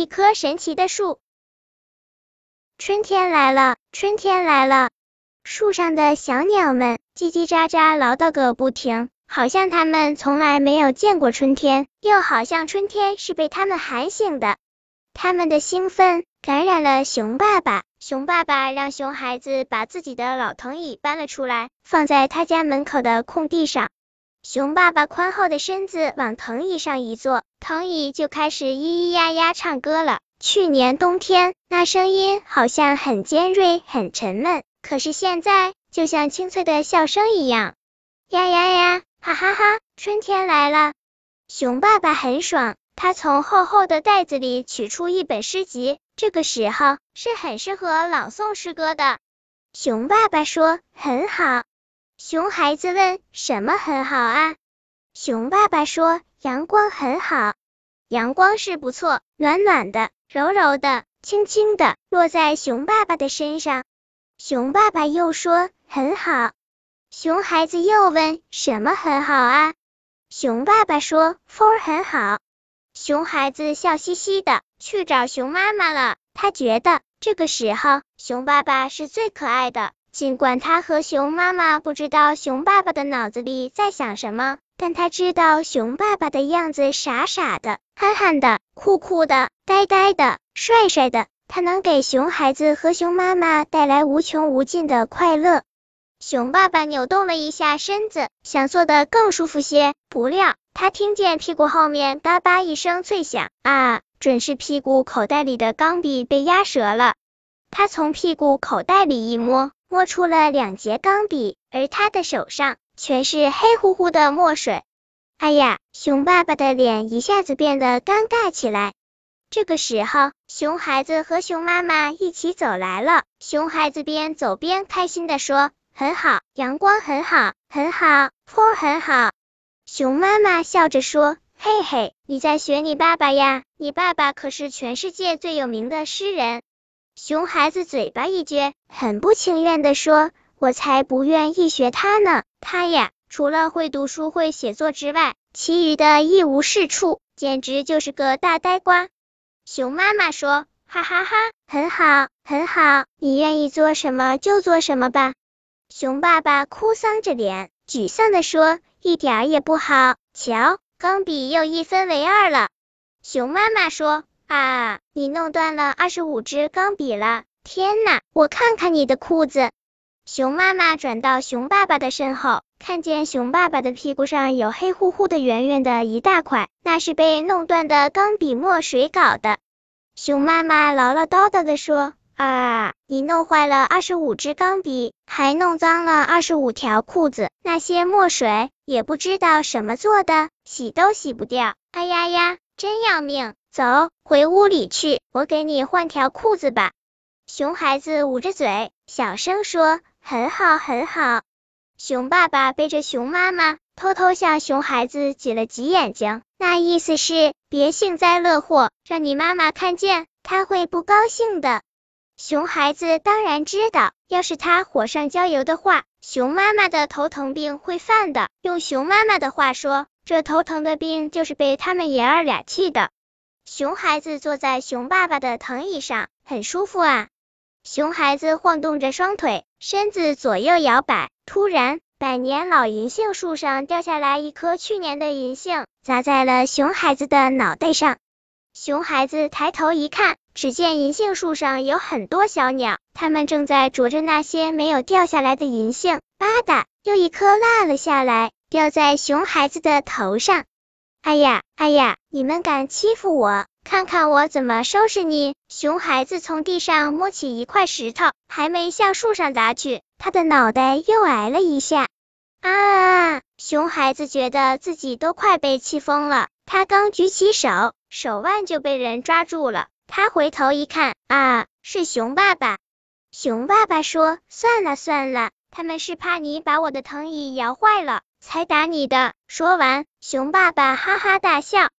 一棵神奇的树。春天来了，春天来了，树上的小鸟们叽叽喳喳唠叨个不停，好像它们从来没有见过春天，又好像春天是被它们喊醒的。它们的兴奋感染了熊爸爸，熊爸爸让熊孩子把自己的老藤椅搬了出来，放在他家门口的空地上。熊爸爸宽厚的身子往藤椅上一坐，藤椅就开始咿咿呀呀唱歌了。去年冬天，那声音好像很尖锐、很沉闷，可是现在就像清脆的笑声一样。呀呀呀，哈哈哈！春天来了，熊爸爸很爽。他从厚厚的袋子里取出一本诗集，这个时候是很适合朗诵诗歌的。熊爸爸说：“很好。”熊孩子问：“什么很好啊？”熊爸爸说：“阳光很好，阳光是不错，暖暖的，柔柔的，轻轻的落在熊爸爸的身上。”熊爸爸又说：“很好。”熊孩子又问：“什么很好啊？”熊爸爸说：“风很好。”熊孩子笑嘻嘻的去找熊妈妈了。他觉得这个时候熊爸爸是最可爱的。尽管他和熊妈妈不知道熊爸爸的脑子里在想什么，但他知道熊爸爸的样子傻傻的、憨憨的、酷酷的、呆呆的、帅帅的，他能给熊孩子和熊妈妈带来无穷无尽的快乐。熊爸爸扭动了一下身子，想坐得更舒服些，不料他听见屁股后面嘎巴一声脆响，啊，准是屁股口袋里的钢笔被压折了。他从屁股口袋里一摸。摸出了两节钢笔，而他的手上全是黑乎乎的墨水。哎呀，熊爸爸的脸一下子变得尴尬起来。这个时候，熊孩子和熊妈妈一起走来了。熊孩子边走边开心的说：“很好，阳光很好，很好，风很好。”熊妈妈笑着说：“嘿嘿，你在学你爸爸呀？你爸爸可是全世界最有名的诗人。”熊孩子嘴巴一撅，很不情愿的说：“我才不愿意学他呢，他呀，除了会读书会写作之外，其余的一无是处，简直就是个大呆瓜。”熊妈妈说：“哈哈哈，很好，很好，你愿意做什么就做什么吧。”熊爸爸哭丧着脸，沮丧的说：“一点也不好，瞧，钢笔又一分为二了。”熊妈妈说。啊！你弄断了二十五支钢笔了！天哪，我看看你的裤子。熊妈妈转到熊爸爸的身后，看见熊爸爸的屁股上有黑乎乎的、圆圆的一大块，那是被弄断的钢笔墨水搞的。熊妈妈唠唠叨叨的说：“啊，你弄坏了二十五支钢笔，还弄脏了二十五条裤子，那些墨水也不知道什么做的，洗都洗不掉。哎呀呀，真要命！”走回屋里去，我给你换条裤子吧。熊孩子捂着嘴，小声说：“很好，很好。”熊爸爸背着熊妈妈，偷偷向熊孩子挤了挤眼睛，那意思是别幸灾乐祸，让你妈妈看见，她会不高兴的。熊孩子当然知道，要是他火上浇油的话，熊妈妈的头疼病会犯的。用熊妈妈的话说，这头疼的病就是被他们爷儿俩气的。熊孩子坐在熊爸爸的藤椅上，很舒服啊。熊孩子晃动着双腿，身子左右摇摆。突然，百年老银杏树上掉下来一颗去年的银杏，砸在了熊孩子的脑袋上。熊孩子抬头一看，只见银杏树上有很多小鸟，它们正在啄着那些没有掉下来的银杏。吧嗒，又一颗落了下来，掉在熊孩子的头上。哎呀，哎呀！你们敢欺负我，看看我怎么收拾你！熊孩子从地上摸起一块石头，还没向树上砸去，他的脑袋又挨了一下。啊！熊孩子觉得自己都快被气疯了，他刚举起手，手腕就被人抓住了。他回头一看，啊，是熊爸爸。熊爸爸说：“算了算了，他们是怕你把我的藤椅摇坏了。”才打你的！说完，熊爸爸哈哈大笑。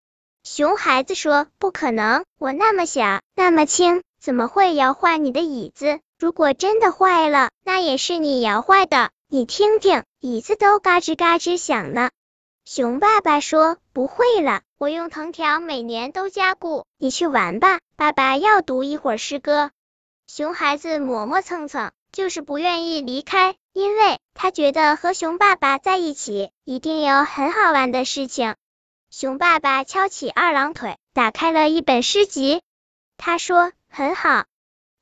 熊孩子说：“不可能，我那么小，那么轻，怎么会摇坏你的椅子？如果真的坏了，那也是你摇坏的。你听听，椅子都嘎吱嘎吱响呢。”熊爸爸说：“不会了，我用藤条每年都加固。你去玩吧，爸爸要读一会儿诗歌。熊孩子磨磨蹭蹭，就是不愿意离开，因为他觉得和熊爸爸在一起一定有很好玩的事情。熊爸爸敲起二郎腿，打开了一本诗集。他说：“很好。”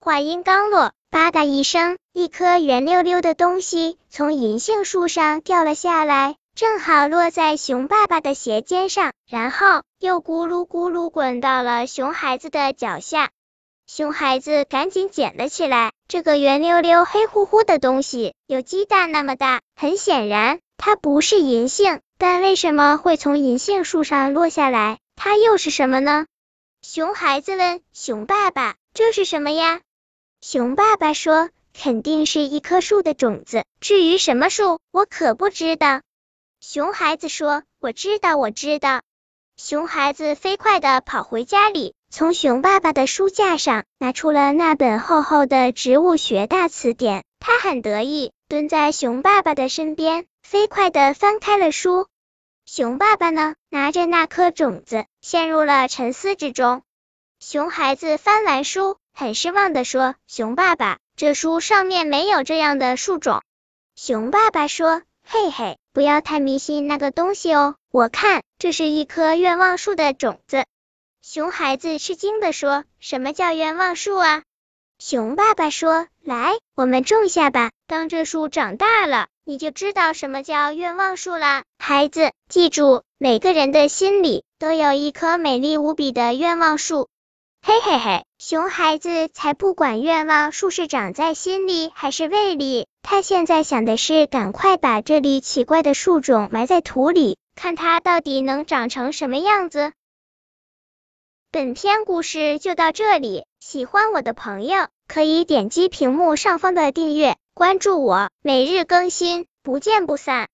话音刚落，吧嗒一声，一颗圆溜溜的东西从银杏树上掉了下来。正好落在熊爸爸的鞋尖上，然后又咕噜咕噜滚到了熊孩子的脚下。熊孩子赶紧捡了起来。这个圆溜溜、黑乎乎的东西有鸡蛋那么大，很显然它不是银杏。但为什么会从银杏树上落下来？它又是什么呢？熊孩子问熊爸爸：“这是什么呀？”熊爸爸说：“肯定是一棵树的种子。至于什么树，我可不知道。”熊孩子说：“我知道，我知道。”熊孩子飞快的跑回家里，从熊爸爸的书架上拿出了那本厚厚的植物学大词典。他很得意，蹲在熊爸爸的身边，飞快的翻开了书。熊爸爸呢，拿着那颗种子，陷入了沉思之中。熊孩子翻完书，很失望的说：“熊爸爸，这书上面没有这样的树种。”熊爸爸说。嘿嘿，不要太迷信那个东西哦。我看这是一棵愿望树的种子。熊孩子吃惊的说：“什么叫愿望树啊？”熊爸爸说：“来，我们种下吧。当这树长大了，你就知道什么叫愿望树了。孩子，记住，每个人的心里都有一棵美丽无比的愿望树。”嘿嘿嘿，熊孩子才不管愿望树是长在心里还是胃里，他现在想的是赶快把这粒奇怪的树种埋在土里，看它到底能长成什么样子。本篇故事就到这里，喜欢我的朋友可以点击屏幕上方的订阅，关注我，每日更新，不见不散。